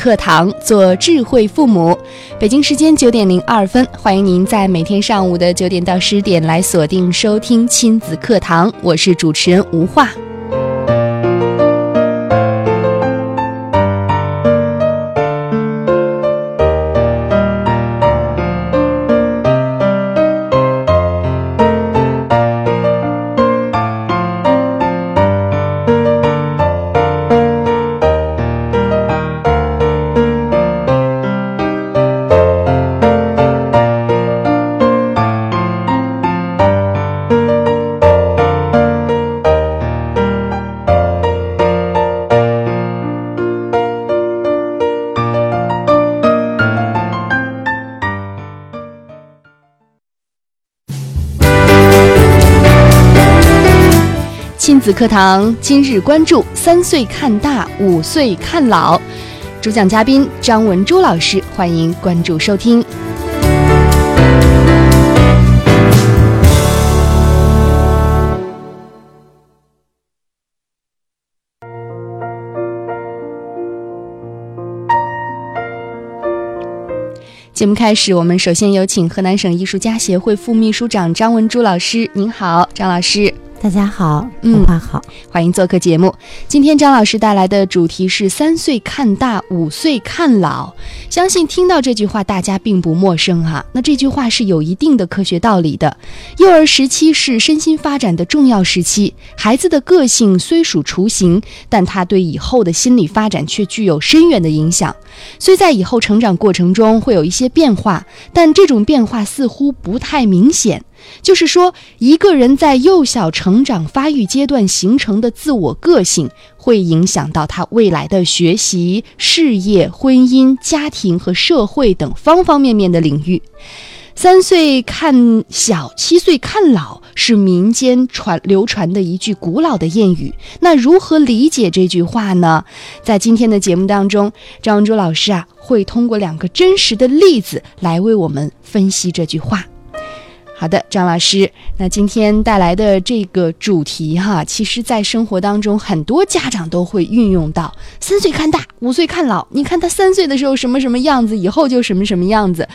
课堂，做智慧父母。北京时间九点零二分，欢迎您在每天上午的九点到十点来锁定收听亲子课堂，我是主持人吴化。课堂今日关注：三岁看大，五岁看老。主讲嘉宾张文珠老师，欢迎关注收听。节目开始，我们首先有请河南省艺术家协会副秘书长张文珠老师。您好，张老师。大家好，嗯话好，欢迎做客节目。今天张老师带来的主题是“三岁看大，五岁看老”。相信听到这句话，大家并不陌生哈、那这句话是有一定的科学道理的。幼儿时期是身心发展的重要时期，孩子的个性虽属雏形，但他对以后的心理发展却具有深远的影响。虽在以后成长过程中会有一些变化，但这种变化似乎不太明显。就是说，一个人在幼小成长发育阶段形成的自我个性，会影响到他未来的学习、事业、婚姻、家庭和社会等方方面面的领域。三岁看小，七岁看老，是民间传流传的一句古老的谚语。那如何理解这句话呢？在今天的节目当中，张文珠老师啊，会通过两个真实的例子来为我们分析这句话。好的，张老师，那今天带来的这个主题哈，其实在生活当中很多家长都会运用到“三岁看大，五岁看老”。你看他三岁的时候什么什么样子，以后就什么什么样子。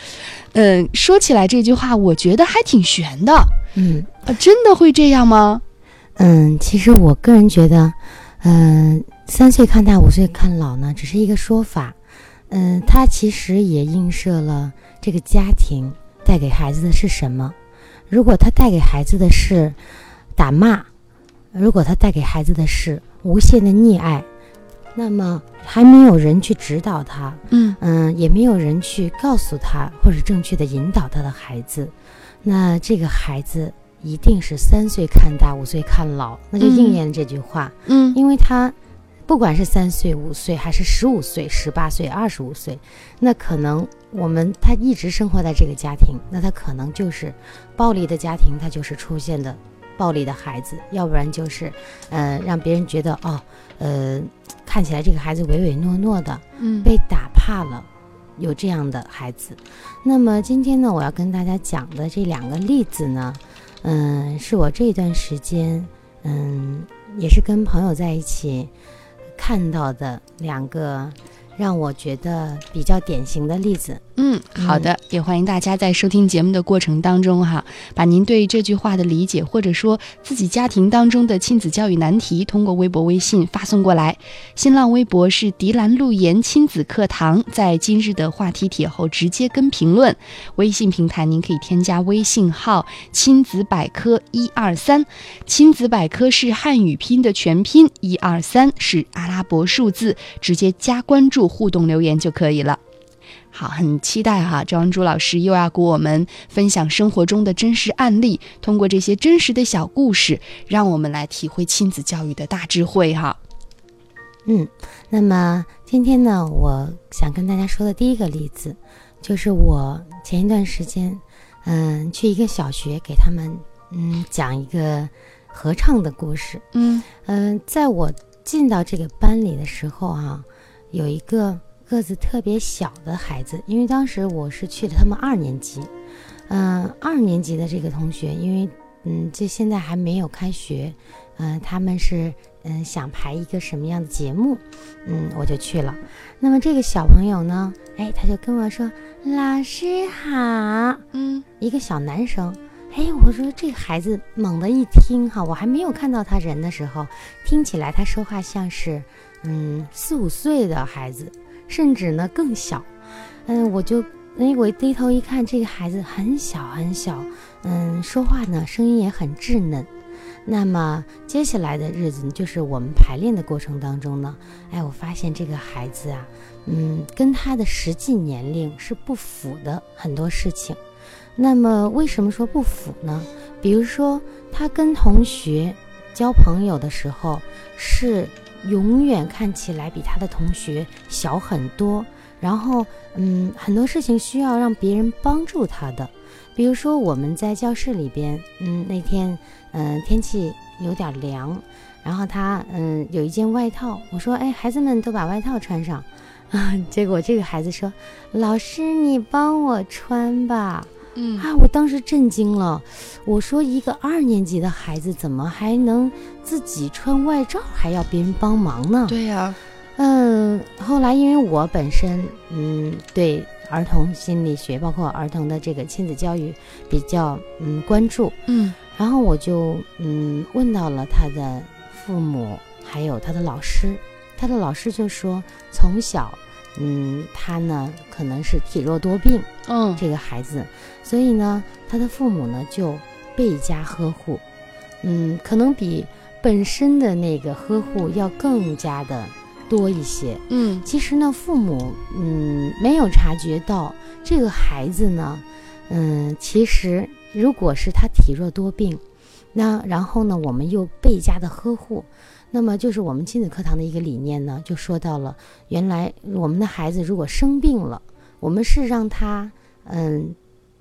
嗯，说起来这句话，我觉得还挺玄的。嗯啊，真的会这样吗？嗯，其实我个人觉得，嗯、三岁看大，五岁看老呢，只是一个说法，嗯、它其实也映射了这个家庭带给孩子的是什么。如果他带给孩子的是打骂，如果他带给孩子的是无限的溺爱，那么还没有人去指导他，嗯。嗯，也没有人去告诉他或者正确的引导他的孩子，那这个孩子一定是三岁看大，五岁看老，那就应验了这句话，嗯。因为他不管是三岁、五岁，还是十五岁、十八岁、二十五岁，那可能我们他一直生活在这个家庭，那他可能就是暴力的家庭，他就是出现的暴力的孩子，要不然就是呃让别人觉得哦，呃看起来这个孩子唯唯诺诺的，嗯被打怕了，有这样的孩子。那么今天呢，我要跟大家讲的这两个例子呢，嗯，是我这段时间，嗯，也是跟朋友在一起看到的两个让我觉得比较典型的例子。嗯，好的，也欢迎大家在收听节目的过程当中哈，把您对这句话的理解，或者说自己家庭当中的亲子教育难题，通过微博、微信发送过来。新浪微博是迪兰路言亲子课堂，在今日的话题帖后直接跟评论。微信平台您可以添加微信号“亲子百科一二三”，亲子百科是汉语拼音的全拼，一二三是阿拉伯数字，直接加关注互动留言就可以了。好，很期待哈，张文珠老师又要给我们分享生活中的真实案例，通过这些真实的小故事，让我们来体会亲子教育的大智慧哈。嗯，那么今天呢，我想跟大家说的第一个例子，就是我前一段时间，嗯，去一个小学给他们，嗯，讲一个合唱的故事。嗯嗯，在我进到这个班里的时候啊，有一个个子特别小的孩子，因为当时我是去了他们二年级，嗯，二年级的这个同学，因为嗯，这现在还没有开学，嗯，他们是嗯想排一个什么样的节目，嗯，我就去了。那么这个小朋友呢，哎，他就跟我说：“老师好。”嗯一个小男生。哎，我说这个孩子猛地一听哈，我还没有看到他人的时候，听起来他说话像是，嗯，四五岁的孩子，甚至呢更小。嗯，我就哎，我低头一看，这个孩子很小很小，嗯，说话呢声音也很稚嫩。那么接下来的日子，就是我们排练的过程当中呢，哎，我发现这个孩子啊，嗯，跟他的实际年龄是不符的很多事情。那么为什么说不符呢？比如说他跟同学交朋友的时候，是永远看起来比他的同学小很多，然后嗯，很多事情需要让别人帮助他的。比如说我们在教室里边，嗯，那天嗯天气有点凉，然后他嗯有一件外套，我说哎孩子们都把外套穿上，啊，结果这个孩子说老师你帮我穿吧。嗯啊！我当时震惊了，我说一个二年级的孩子怎么还能自己穿外罩，还要别人帮忙呢？对呀、嗯，后来因为我本身嗯对儿童心理学，包括儿童的这个亲子教育比较嗯关注，嗯然后我就嗯问到了他的父母，还有他的老师，他的老师就说从小嗯他呢可能是体弱多病，嗯这个孩子，所以呢，他的父母呢就倍加呵护，嗯，可能比本身的那个呵护要更加的多一些。嗯。其实呢，父母嗯没有察觉到这个孩子呢，嗯，其实如果是他体弱多病，那然后呢，我们又倍加的呵护，那么就是我们亲子课堂的一个理念呢，就说到了，原来我们的孩子如果生病了，我们是让他嗯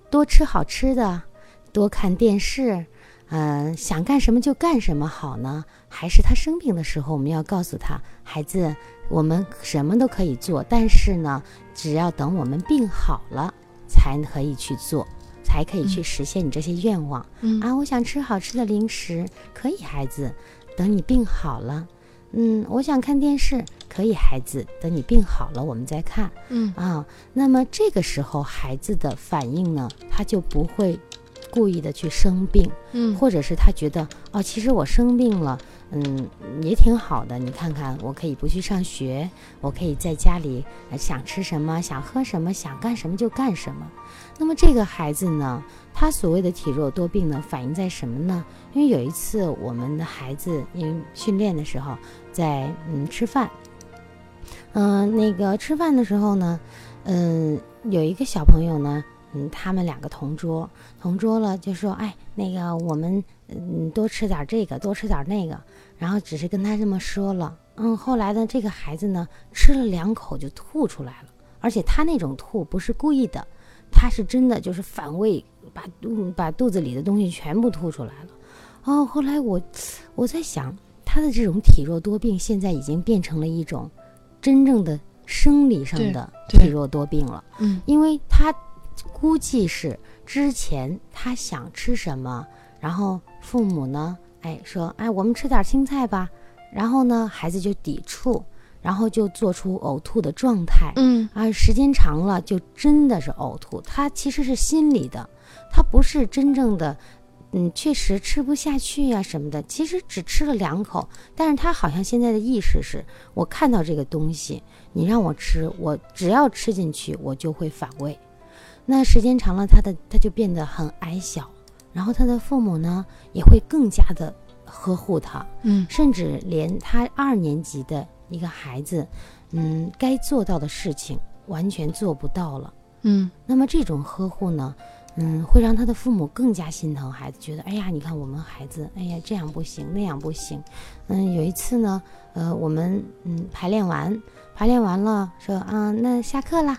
多吃好吃的，多看电视。嗯，想干什么就干什么好呢？还是他生病的时候，我们要告诉他，孩子，我们什么都可以做，但是呢，只要等我们病好了，才可以去做，才可以去实现你这些愿望、啊！我想吃好吃的零食，可以，孩子，等你病好了。嗯，我想看电视，可以，孩子，等你病好了，我们再看嗯啊。那么这个时候，孩子的反应呢，他就不会故意的去生病，嗯或者是他觉得哦，其实我生病了，嗯，也挺好的。你看看，我可以不去上学，我可以在家里呃想吃什么、想喝什么、想干什么就干什么。那么这个孩子呢，他所谓的体弱多病呢，反映在什么呢？因为有一次我们的孩子因为训练的时候在嗯吃饭，嗯、那个吃饭的时候呢，嗯，有一个小朋友呢，嗯，他们两个同桌，同桌了就说，哎，那个我们嗯多吃点这个，多吃点那个，然后只是跟他这么说了，嗯，后来呢，这个孩子呢吃了两口就吐出来了，而且他那种吐不是故意的，他是真的就是反胃，把肚把肚子里的东西全部吐出来了。哦，后来我我在想，他的这种体弱多病现在已经变成了一种真正的生理上的体弱多病了。嗯因为他估计是之前他想吃什么，然后父母呢，哎说，哎我们吃点青菜吧，然后呢孩子就抵触，然后就做出呕吐的状态，嗯啊时间长了就真的是呕吐，他其实是心理的，他不是真正的。嗯，确实吃不下去呀、什么的，其实只吃了两口，但是他好像现在的意识是，我看到这个东西，你让我吃，我只要吃进去，我就会反胃。那时间长了，他的他就变得很矮小，然后他的父母呢也会更加的呵护他，嗯甚至连他二年级的一个孩子，嗯，该做到的事情完全做不到了。嗯那么这种呵护呢，嗯，会让他的父母更加心疼孩子，觉得哎呀，你看我们孩子，哎呀这样不行，那样不行。嗯，有一次呢，呃，我们嗯排练完，排练完了，说啊，那下课啦。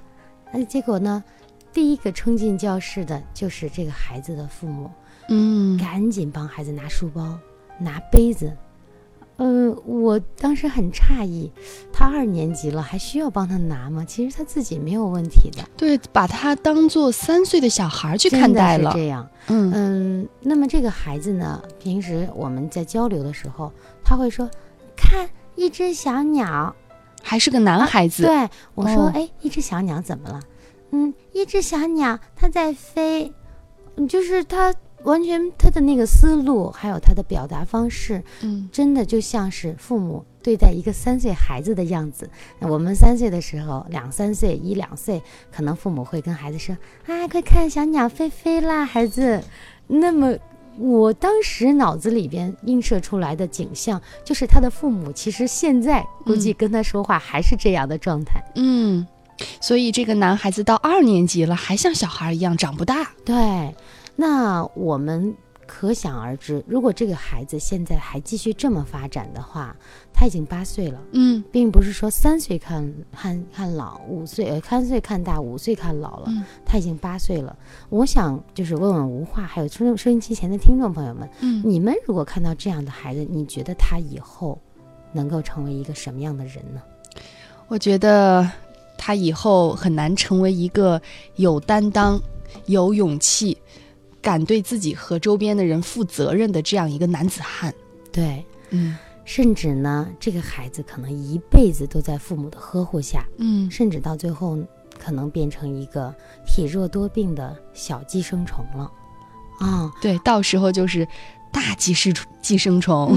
哎，结果呢，第一个冲进教室的就是这个孩子的父母，嗯，赶紧帮孩子拿书包、拿杯子。嗯，我当时很诧异，他二年级了，还需要帮他拿吗？其实他自己没有问题的，对，把他当做三岁的小孩去看待了。这样，嗯嗯。那么这个孩子呢，平时我们在交流的时候，他会说：“看一只小鸟。”还是个男孩子。对我说：“哎，一只小鸟怎么了？”嗯，一只小鸟它在飞，就是它。完全，他的那个思路，还有他的表达方式，嗯，真的就像是父母对待一个三岁孩子的样子。我们三岁的时候，两三岁、一两岁，可能父母会跟孩子说：“啊，快看，小鸟飞飞啦，孩子。”那么，我当时脑子里边映射出来的景象，就是他的父母其实现在估计跟他说话还是这样的状态。嗯，所以这个男孩子到二年级了，还像小孩一样长不大。对。那我们可想而知，如果这个孩子现在还继续这么发展的话，他已经八岁了，嗯，并不是说三岁看看看老，五岁呃三岁看大，五岁看老了，他已经八岁了。我想就是问问吴话，还有收收音机前的听众朋友们，嗯，你们如果看到这样的孩子，你觉得他以后能够成为一个什么样的人呢？我觉得他以后很难成为一个有担当、有勇气。敢对自己和周边的人负责任的这样一个男子汉，对，嗯，甚至呢，这个孩子可能一辈子都在父母的呵护下，嗯，甚至到最后可能变成一个体弱多病的小寄生虫了，啊，对，到时候就是大寄生寄生虫。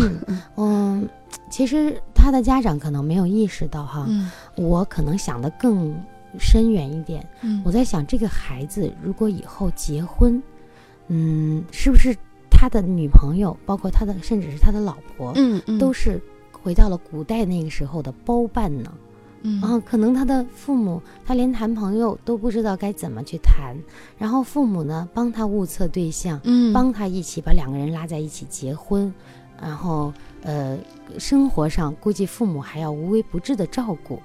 嗯，其实他的家长可能没有意识到哈，嗯，我可能想的更深远一点，嗯，我在想这个孩子如果以后结婚。嗯，是不是他的女朋友，包括他的，甚至是他的老婆，嗯嗯，都是回到了古代那个时候的包办呢？嗯然后，可能他的父母，他连谈朋友都不知道该怎么去谈，然后父母呢帮他物色对象，嗯，帮他一起把两个人拉在一起结婚，然后呃，生活上估计父母还要无微不至的照顾。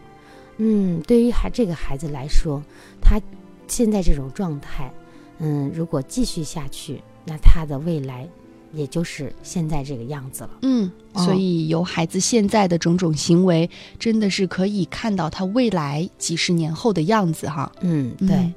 嗯，对于孩这个孩子来说，他现在这种状态。嗯，如果继续下去，那他的未来，也就是现在这个样子了。嗯，所以由孩子现在的种种行为，真的是可以看到他未来几十年后的样子哈。嗯，对。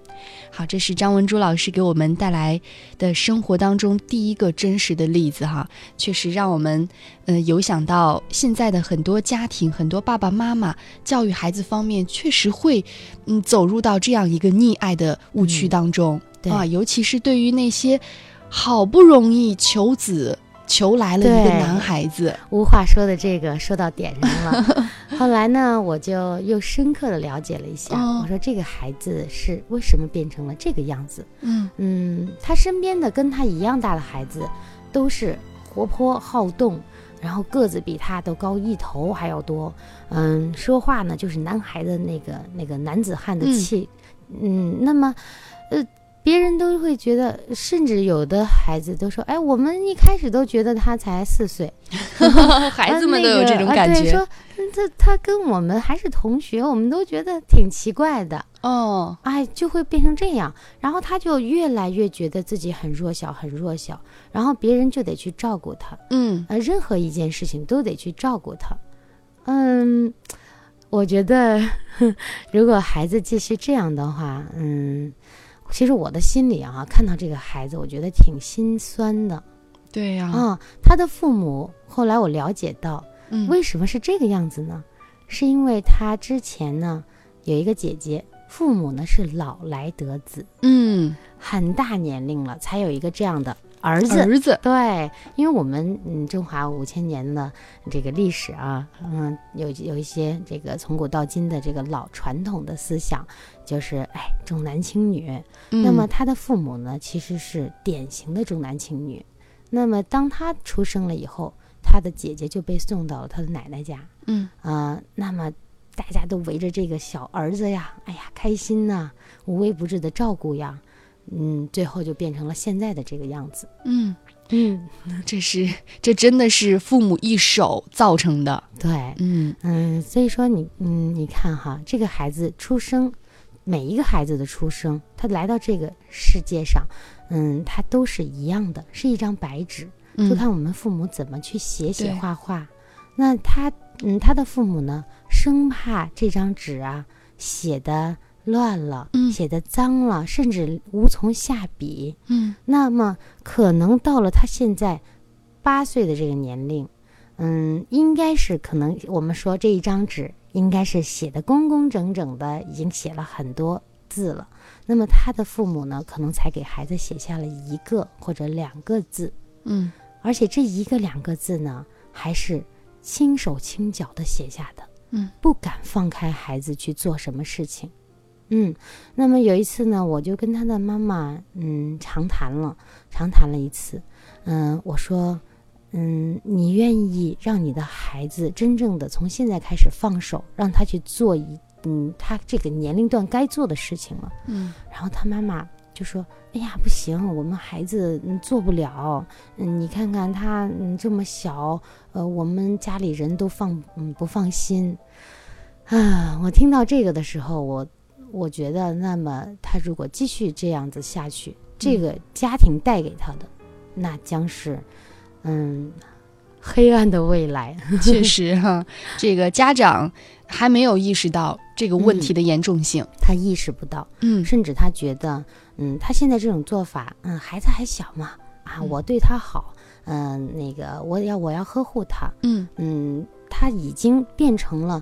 好，这是张文珠老师给我们带来的生活当中第一个真实的例子哈，确实让我们嗯有想到现在的很多家庭，很多爸爸妈妈教育孩子方面确实会嗯走入到这样一个溺爱的误区当中。啊，尤其是对于那些好不容易求子求来了一个男孩子，无话说的这个说到点上了。后来呢，我就又深刻的了解了一下，我说这个孩子是为什么变成了这个样子？嗯嗯，他身边的跟他一样大的孩子都是活泼好动，然后个子比他都高一头还要多，嗯，说话呢就是男孩的那个那个男子汉的气，嗯，那么，呃。别人都会觉得，甚至有的孩子都说：“哎，我们一开始都觉得他才四岁，孩子们都有这种感觉。”说他他跟我们还是同学，我们都觉得挺奇怪的哦。哎，就会变成这样，然后他就越来越觉得自己很弱小，很弱小，然后别人就得去照顾他。嗯，呃，任何一件事情都得去照顾他。嗯，我觉得 如果孩子继续这样的话，嗯。其实我的心里啊，看到这个孩子，我觉得挺心酸的。对呀，啊，他的父母后来我了解到，嗯，为什么是这个样子呢？是因为他之前呢有一个姐姐，父母呢是老来得子，嗯，很大年龄了才有一个这样的。儿子，儿子，对，因为我们嗯中华五千年的这个历史啊，嗯，有有一些这个从古到今的这个老传统的思想，就是哎重男轻女。那么他的父母呢，其实是典型的重男轻女。那么当他出生了以后，他的姐姐就被送到了他的奶奶家。嗯啊，那么大家都围着这个小儿子呀，哎呀开心呐，无微不至的照顾呀。嗯，最后就变成了现在的这个样子。嗯，嗯，这是这真的是父母一手造成的。对，嗯。嗯，所以说你嗯，你看哈，这个孩子出生，每一个孩子的出生，他来到这个世界上，嗯，他都是一样的，是一张白纸，就看我们父母怎么去写写对。画画。那他嗯，他的父母呢，生怕这张纸啊写的乱了，嗯写的脏了，甚至无从下笔。嗯那么可能到了他现在八岁的这个年龄，嗯，应该是可能我们说这一张纸应该是写的工工整整的，已经写了很多字了。那么他的父母呢，可能才给孩子写下了一个或者两个字，嗯而且这一个两个字呢，还是轻手轻脚的写下的，嗯，不敢放开孩子去做什么事情。嗯，那么有一次呢，我就跟他的妈妈嗯长谈了，长谈了一次。嗯，我说，嗯，你愿意让你的孩子真正的从现在开始放手，让他去做一嗯他这个年龄段该做的事情吗？嗯然后他妈妈就说：“哎呀，不行，我们孩子嗯做不了。嗯，你看看他嗯这么小，呃，我们家里人都放嗯不放心。”啊，我听到这个的时候，我我觉得，那么他如果继续这样子下去，这个家庭带给他的，那将是嗯黑暗的未来。确实哈，这个家长还没有意识到这个问题的严重性。他意识不到。嗯甚至他觉得，嗯，他现在这种做法，嗯，孩子还小嘛，啊，嗯我对他好，嗯、那个我要我要呵护他，嗯嗯，他已经变成了，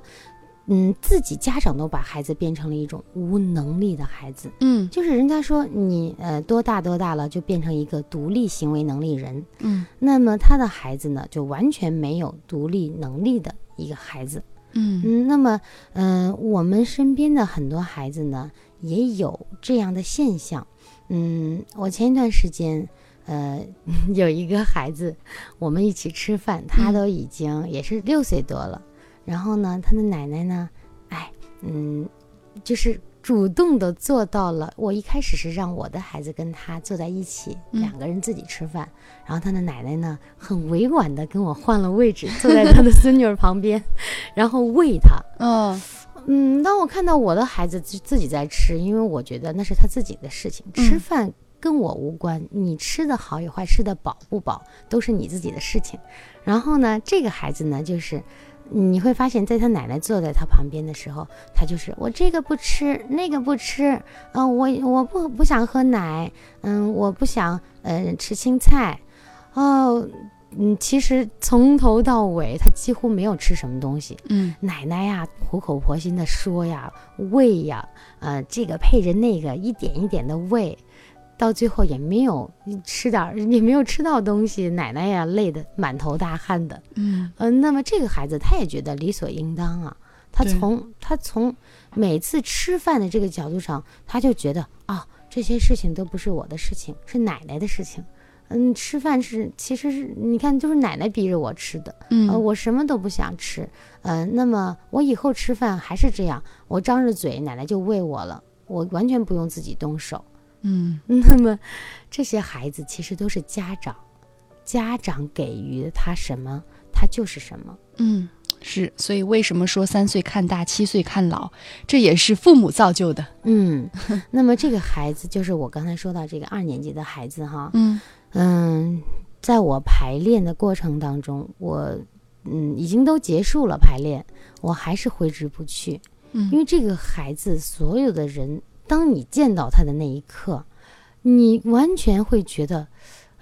嗯，自己家长都把孩子变成了一种无能力的孩子，嗯就是人家说你呃多大多大了就变成一个独立行为能力人，嗯那么他的孩子呢就完全没有独立能力的一个孩子，嗯嗯，那么，嗯、我们身边的很多孩子呢，也有这样的现象。嗯，我前一段时间，呃，有一个孩子，我们一起吃饭，他嗯都已经也是六岁多了。然后呢，他的奶奶呢，哎，嗯，就是主动的做到了。我一开始是让我的孩子跟他坐在一起，嗯两个人自己吃饭。然后他的奶奶呢，很委婉的跟我换了位置，坐在他的孙女儿旁边，然后喂他。哦嗯，当我看到我的孩子自自己在吃，因为我觉得那是他自己的事情，吃嗯饭跟我无关。你吃的好与坏，吃的饱不饱，都是你自己的事情。然后呢，这个孩子呢，就是你会发现在他奶奶坐在他旁边的时候，他就是我这个不吃，那个不吃，嗯、我我不不想喝奶，嗯，我不想呃吃青菜，哦。嗯，其实从头到尾，他几乎没有吃什么东西。嗯奶奶呀，苦口婆心的说呀，喂呀，呃，这个配着那个，一点一点的喂，到最后也没有吃点儿，也没有吃到东西，奶奶呀累得满头大汗的。嗯嗯、那么这个孩子他也觉得理所应当啊，他从他从每次吃饭的这个角度上，他就觉得啊，这些事情都不是我的事情，是奶奶的事情。嗯，吃饭是其实是你看，就是奶奶逼着我吃的。呃，嗯我什么都不想吃，呃，那么我以后吃饭还是这样，我张着嘴，奶奶就喂我了，我完全不用自己动手。嗯 那么，这些孩子其实都是家长，家长给予他什么，他就是什么。嗯，是，所以为什么说三岁看大，七岁看老，这也是父母造就的。嗯，那么这个孩子就是我刚才说到这个二年级的孩子哈，嗯嗯，在我排练的过程当中，我嗯已经都结束了排练，我还是挥之不去。嗯因嗯为这个孩子，所有的人，当你见到他的那一刻，你完全会觉得，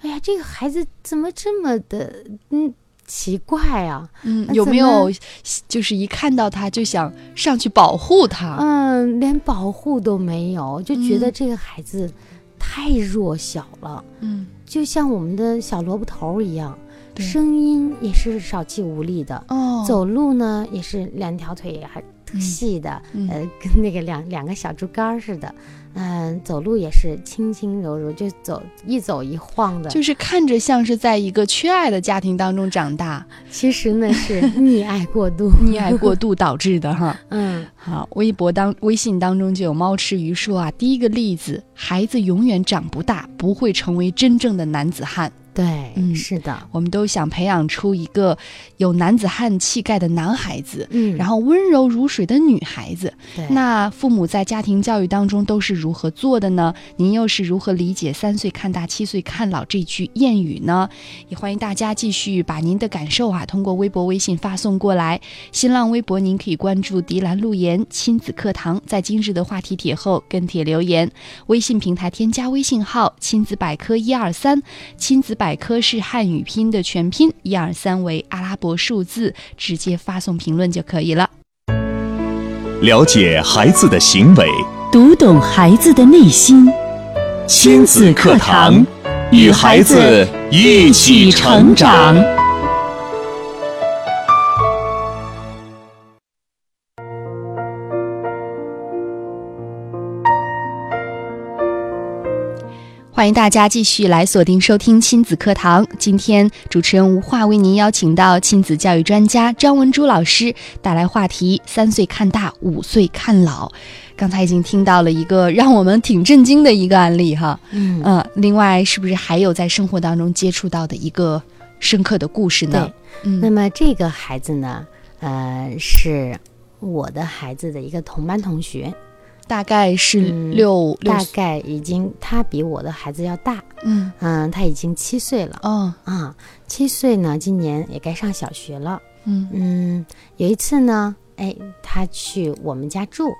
哎呀，这个孩子怎么这么的嗯奇怪啊？嗯，有没有就是一看到他就想上去保护他？嗯，连保护都没有，就觉得嗯这个孩子太弱小了，嗯，就像我们的小萝卜头一样，声音也是少气无力的，哦，走路呢也是两条腿还细的，嗯呃，跟那个两两个小竹竿似的，嗯、走路也是轻轻柔柔，就走一走一晃的。就是看着像是在一个缺爱的家庭当中长大，其实呢是 溺爱过度。溺爱过度导致的哈。嗯好，微博当微信当中就有猫吃鱼说啊，第一个例子，孩子永远长不大，不会成为真正的男子汉。对，嗯是的，我们都想培养出一个有男子汉气概的男孩子，嗯，然后温柔如水的女孩子。对，那父母在家庭教育当中都是如何做的呢？您又是如何理解“三岁看大，七岁看老”这句谚语呢？也欢迎大家继续把您的感受啊，通过微博、微信发送过来。新浪微博您可以关注“迪兰路言亲子课堂”，在今日的话题帖后跟帖留言。微信平台添加微信号“亲子百科一二三”，亲子百百科是汉语拼的全拼，一二三为阿拉伯数字，直接发送评论就可以了。了解孩子的行为，读懂孩子的内心。亲子课堂，与孩子一起成长。欢迎大家继续来锁定收听亲子课堂。今天主持人吴化为您邀请到亲子教育专家张文珠老师带来话题：三岁看大，五岁看老。刚才已经听到了一个让我们挺震惊的一个案例哈，嗯，呃，另外是不是还有在生活当中接触到的一个深刻的故事呢对？，那嗯么这个孩子呢，呃，是我的孩子的一个同班同学，大概是六大概已经他比我的孩子要大，嗯。嗯，他已经七岁了。哦。啊，七岁呢，今年也该上小学了。嗯。嗯，有一次呢，哎，他去我们家住，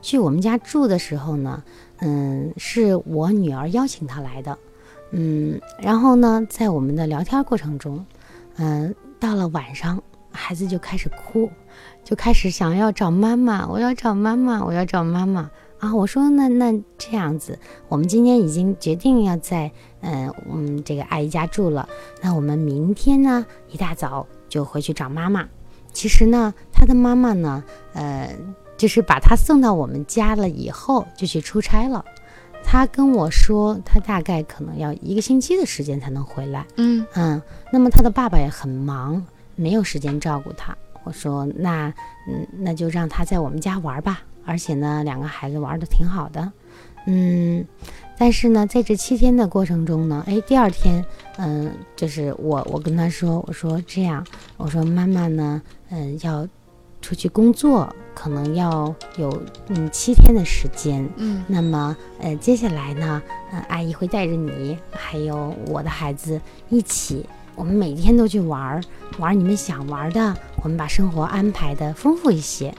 去我们家住的时候呢，嗯，是我女儿邀请他来的，嗯，然后呢，在我们的聊天过程中，嗯，到了晚上，孩子就开始哭，就开始想要找妈妈，我要找妈妈，我要找妈妈啊！我说那那这样子，我们今天已经决定要在嗯嗯这个阿姨家住了，那我们明天呢一大早就回去找妈妈。其实呢，他的妈妈呢，呃，就是把他送到我们家了以后就去出差了。他跟我说，他大概可能要一个星期的时间才能回来。嗯嗯，那么他的爸爸也很忙，没有时间照顾他。我说那嗯，那就让他在我们家玩吧。而且呢，两个孩子玩的挺好的。嗯，但是呢，在这七天的过程中呢，哎，第二天，嗯，就是我我跟他说，我说这样，我说妈妈呢，嗯，要出去工作，可能要有嗯七天的时间。嗯那么，呃，接下来呢，呃，阿姨会带着你，还有我的孩子一起，我们每天都去玩儿，玩儿你们想玩的，我们把生活安排的丰富一些。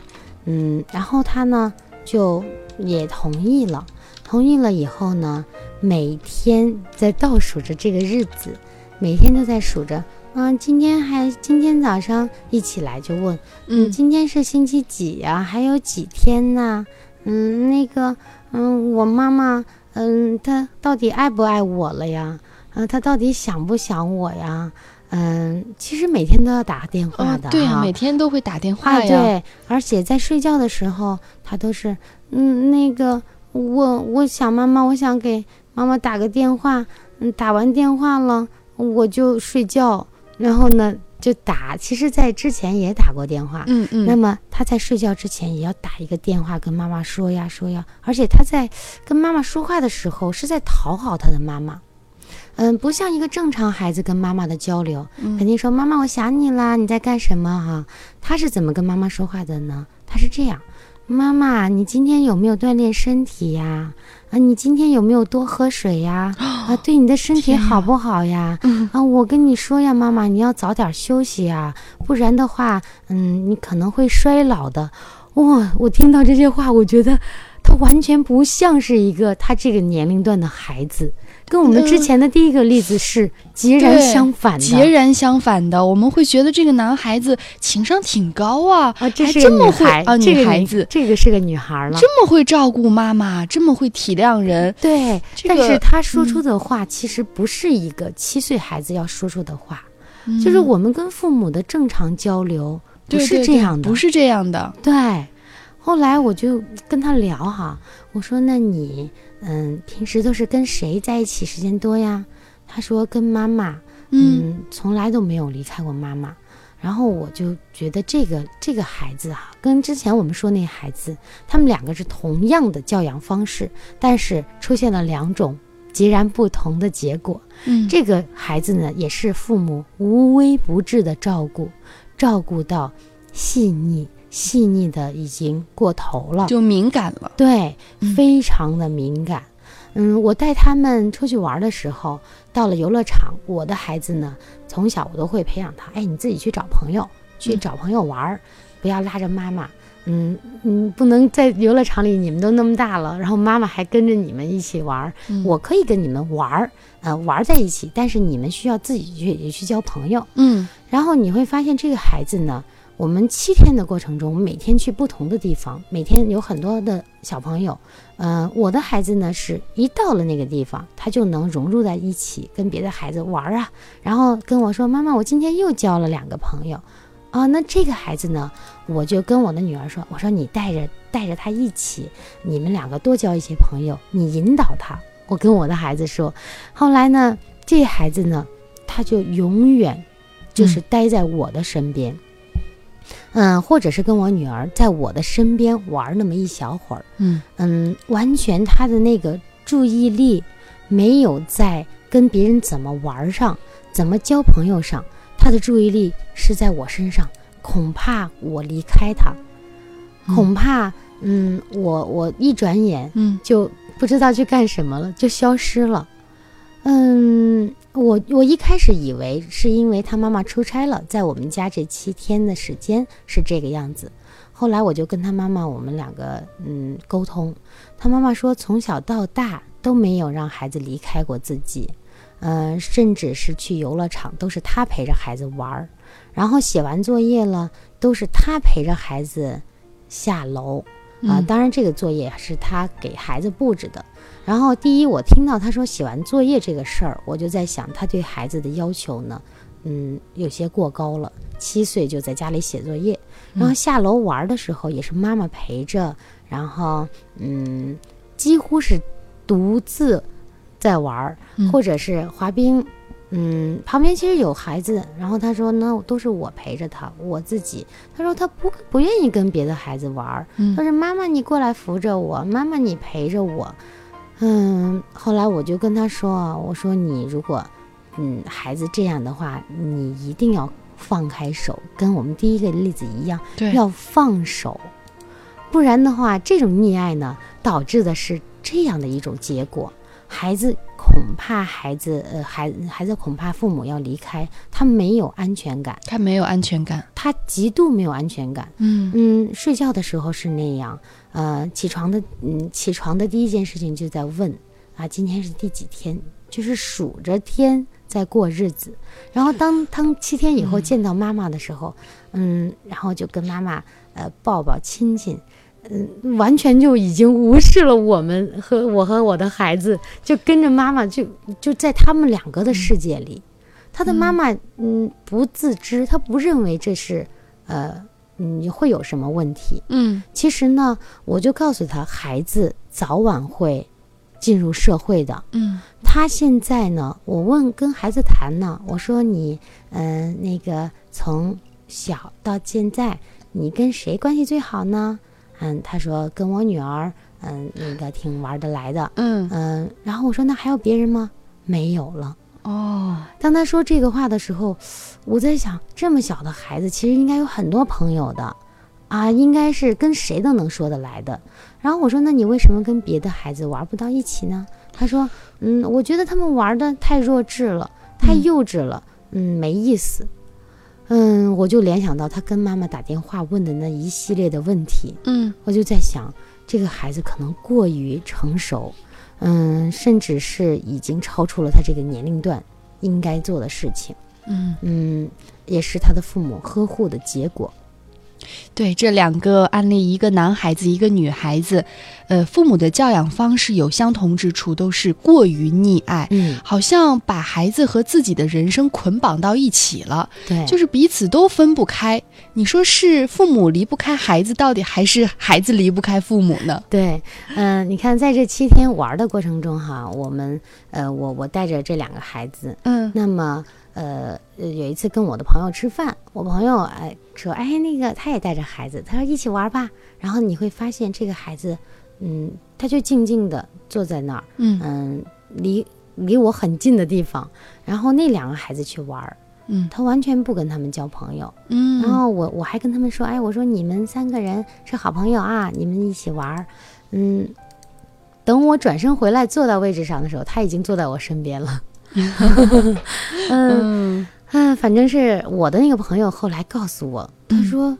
嗯，然后他呢就也同意了，同意了以后呢，每天在倒数着这个日子，每天都在数着。嗯，今天还今天早上一起来就问，嗯今天是星期几呀、还有几天呢？嗯，那个，嗯，我妈妈，嗯，她到底爱不爱我了呀？嗯、他到底想不想我呀？嗯，其实每天都要打电话的、啊对呀，哈每天都会打电话啊，呀。对，而且在睡觉的时候，他都是，嗯，那个，我我想妈妈，我想给妈妈打个电话，嗯，打完电话了我就睡觉，然后呢就打。其实，在之前也打过电话，嗯嗯，那么他在睡觉之前也要打一个电话跟妈妈说呀说呀，而且他在跟妈妈说话的时候是在讨好他的妈妈，嗯，不像一个正常孩子跟妈妈的交流，嗯肯定说妈妈我想你啦，你在干什么哈、他是怎么跟妈妈说话的呢？他是这样。妈妈，你今天有没有锻炼身体呀？啊，你今天有没有多喝水呀？啊，对你的身体好不好呀？嗯啊，我跟你说呀，妈妈，你要早点休息啊，不然的话，嗯，你可能会衰老的。哇，我听到这些话，我觉得他完全不像是一个他这个年龄段的孩子，跟我们之嗯前的第一个例子是截然相反的。截然相反的，我们会觉得这个男孩子情商挺高啊，啊，这还是个女这么会孩啊女女孩子这个是个女孩了。这么会照顾妈妈，这么会体谅人。对，这个但是他说嗯出的话其实不是一个七岁孩子要说出的话，嗯就是我们跟父母的正常交流不是这样的，不是这样的。对，后来我就跟他聊哈，我说那你嗯平时都是跟谁在一起时间多呀？他说跟妈妈，嗯嗯，从来都没有离开过妈妈。然后我就觉得这个这个孩子哈、跟之前我们说那孩子，他们两个是同样的教养方式，但是出现了两种截然不同的结果。嗯，这个孩子呢，也是父母无微不至的照顾，照顾到细腻，细腻的已经过头了，就敏感了。对嗯，非常的敏感。嗯，我带他们出去玩的时候，到了游乐场，我的孩子呢，从小我都会培养他，哎，你自己去找朋友，去嗯找朋友玩儿，不要拉着妈妈。嗯嗯，不能在游乐场里，你们都那么大了，然后妈妈还跟着你们一起玩儿。嗯我可以跟你们玩儿，呃，玩儿在一起，但是你们需要自己去也去交朋友。嗯然后你会发现，这个孩子呢，我们七天的过程中，我们每天去不同的地方，每天有很多的小朋友。呃，我的孩子呢，是一到了那个地方，他就能融入在一起，跟别的孩子玩儿啊，然后跟我说：“妈妈，我今天又交了两个朋友。”啊，那这个孩子呢，我就跟我的女儿说：“我说你带着带着他一起，你们两个多交一些朋友，你引导他。”我跟我的孩子说，后来呢，这孩子呢，他就永远就是待在我的身边，嗯、或者是跟我女儿在我的身边玩那么一小会儿，嗯嗯，完全他的那个注意力没有在跟别人怎么玩上，怎么交朋友上，他的注意力是在我身上。恐怕我离开他，恐怕嗯，我我一转眼嗯就不知道去干什么了，就消失了。嗯，我我一开始以为是因为他妈妈出差了，在我们家这七天的时间是这个样子。后来我就跟他妈妈，我们两个嗯沟通，他妈妈说从小到大都没有让孩子离开过自己，嗯、甚至是去游乐场都是他陪着孩子玩儿，然后写完作业了都是他陪着孩子下楼。啊，嗯当然这个作业是他给孩子布置的。然后第一，我听到他说写完作业这个事儿，我就在想，他对孩子的要求呢，嗯，有些过高了。七岁就在家里写作业，然后下楼玩的时候也是妈妈陪着，然后嗯，几乎是独自在玩儿，嗯或者是滑冰。嗯，旁边其实有孩子，然后他说呢，都是我陪着他，我自己。他说他不不愿意跟别的孩子玩儿，嗯他说妈妈你过来扶着我，妈妈你陪着我。嗯，后来我就跟他说啊，我说你如果嗯孩子这样的话，你一定要放开手，跟我们第一个例子一样，对。要放手，不然的话，这种溺爱呢，导致的是这样的一种结果：孩子恐怕孩子呃孩孩子恐怕父母要离开，他没有安全感，他没有安全感。他极度没有安全感。嗯嗯，睡觉的时候是那样，呃，起床的嗯起床的第一件事情就在问啊，今天是第几天，就是数着天在过日子。然后当 当七天以后见到妈妈的时候，嗯，然后就跟妈妈呃抱抱亲亲。嗯，完全就已经无视了我们和我和我的孩子，就跟着妈妈就就在他们两个的世界里，他的妈妈嗯不自知，他不认为这是呃嗯会有什么问题。嗯其实呢，我就告诉他，孩子早晚会进入社会的。嗯他现在呢，我问跟孩子谈呢，我说你嗯、呃那个从小到现在，你跟谁关系最好呢？嗯，他说跟我女儿，嗯，那个挺玩得来的。嗯嗯，然后我说那还有别人吗？没有了。哦当他说这个话的时候，我在想，这么小的孩子其实应该有很多朋友的，啊，应该是跟谁都能说得来的。然后我说，那你为什么跟别的孩子玩不到一起呢？他说，嗯，我觉得他们玩的太弱智了，太嗯幼稚了，嗯，没意思。嗯，我就联想到他跟妈妈打电话问的那一系列的问题，嗯我就在想，这个孩子可能过于成熟，嗯，甚至是已经超出了他这个年龄段应该做的事情，嗯，嗯，也是他的父母呵护的结果。对，这两个案例，一个男孩子，一个女孩子，呃，父母的教养方式有相同之处，都是过于溺爱。嗯，好像把孩子和自己的人生捆绑到一起了，对，就是彼此都分不开。你说是父母离不开孩子，到底还是孩子离不开父母呢？对，嗯、你看，在这七天玩的过程中哈，我们呃，我我带着这两个孩子，嗯那么呃，呃有一次跟我的朋友吃饭，我朋友哎说，哎，那个他也带着孩子，他说一起玩吧。然后你会发现这个孩子，嗯，他就静静的坐在那儿，嗯嗯，离离我很近的地方，然后那两个孩子去玩儿，嗯他完全不跟他们交朋友。嗯，然后我我还跟他们说，哎，我说你们三个人是好朋友啊，你们一起玩儿，嗯。等我转身回来坐到位置上的时候，他已经坐在我身边了。嗯嗯啊，反正是我的那个朋友后来告诉我，他说：“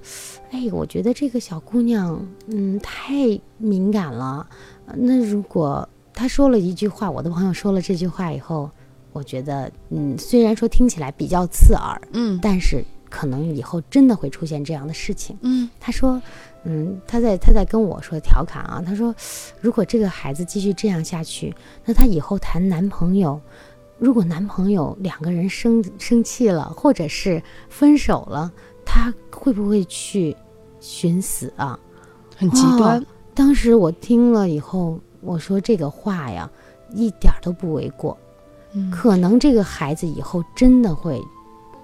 哎，我觉得这个小姑娘，嗯，太敏感了。呃那如果她说了一句话，我的朋友说了这句话以后，我觉得，嗯，虽然说听起来比较刺耳，嗯但是可能以后真的会出现这样的事情。”嗯他说：“嗯，他在他在跟我说调侃啊，他说，如果这个孩子继续这样下去，那他以后谈男朋友，如果男朋友两个人生生气了，或者是分手了，他会不会去寻死啊？很极端哦。当时我听了以后，我说这个话呀，一点儿都不为过。嗯可能这个孩子以后真的会，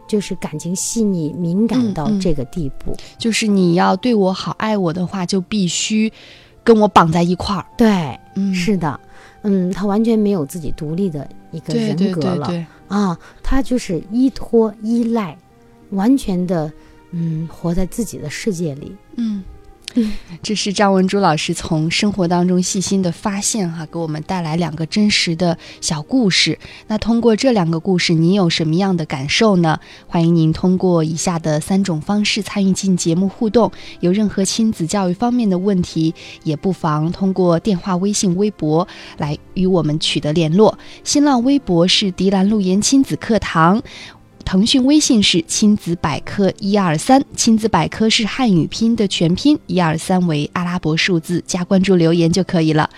就是感情细腻、敏感到这个地步。就是你要对我好、爱我的话，就必须跟我绑在一块儿。对，嗯，是的，嗯，他完全没有自己独立的一个人格了啊，他就是依托、依赖，完全的，嗯，活在自己的世界里。嗯。这是张文珠老师从生活当中细心的发现哈，给我们带来两个真实的小故事。那通过这两个故事，你有什么样的感受呢？欢迎您通过以下的三种方式参与进节目互动。有任何亲子教育方面的问题，也不妨通过电话、微信、微博来与我们取得联络。新浪微博是迪兰路言亲子课堂。腾讯微信是亲子百科一二三，亲子百科是汉语拼音的全拼，一二三为阿拉伯数字，加关注留言就可以了。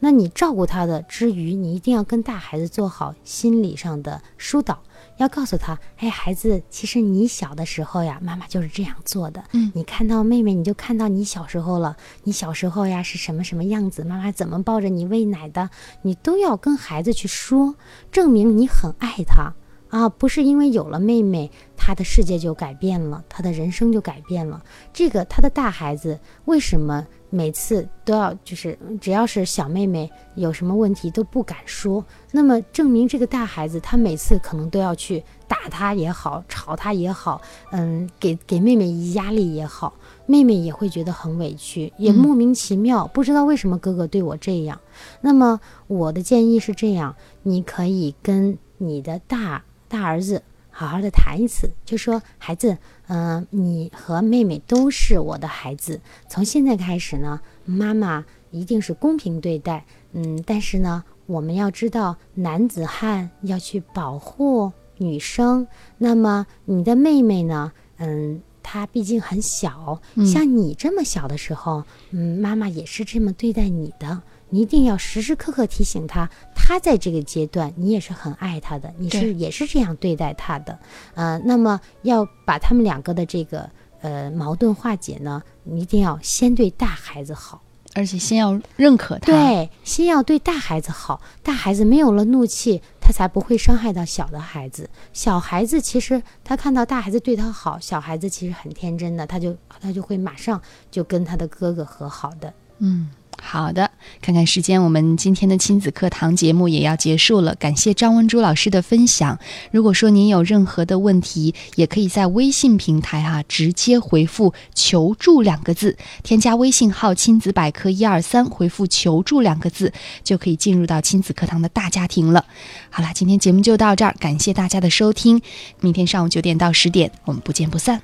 那你照顾他的之余，你一定要跟大孩子做好心理上的疏导。要告诉他，哎，孩子，其实你小的时候呀，妈妈就是这样做的。嗯，你看到妹妹，你就看到你小时候了。你小时候呀是什么什么样子？妈妈怎么抱着你喂奶的？你都要跟孩子去说，证明你很爱他啊！不是因为有了妹妹，他的世界就改变了，他的人生就改变了。这个他的大孩子为什么？每次都要就是只要是小妹妹有什么问题都不敢说，那么证明这个大孩子他每次可能都要去打他也好，吵他也好，嗯，给给妹妹压力也好，妹妹也会觉得很委屈，也莫名其妙，不知道为什么哥哥对我这样。那么我的建议是这样，你可以跟你的大大儿子。好好的谈一次，就说孩子，嗯，你和妹妹都是我的孩子。从现在开始呢，妈妈一定是公平对待，嗯，但是呢，我们要知道男子汉要去保护女生。那么你的妹妹呢，嗯，她毕竟很小，像你这么小的时候，嗯，妈妈也是这么对待你的。你一定要时时刻刻提醒他，他在这个阶段，你也是很爱他的，你是也是这样对待他的，呃，那么要把他们两个的这个呃矛盾化解呢，你一定要先对大孩子好，而且先要认可他，对，先要对大孩子好，大孩子没有了怒气，他才不会伤害到小的孩子。小孩子其实他看到大孩子对他好，小孩子其实很天真的，他就他就会马上就跟他的哥哥和好的，嗯。好的，看看时间，我们今天的亲子课堂节目也要结束了。感谢张文珠老师的分享。如果说您有任何的问题，也可以在微信平台哈直接回复“求助”两个字，添加微信号“亲子百科一二三”，回复“求助”两个字，就可以进入到亲子课堂的大家庭了。好了，今天节目就到这儿，感谢大家的收听。明天上午九点到十点，我们不见不散。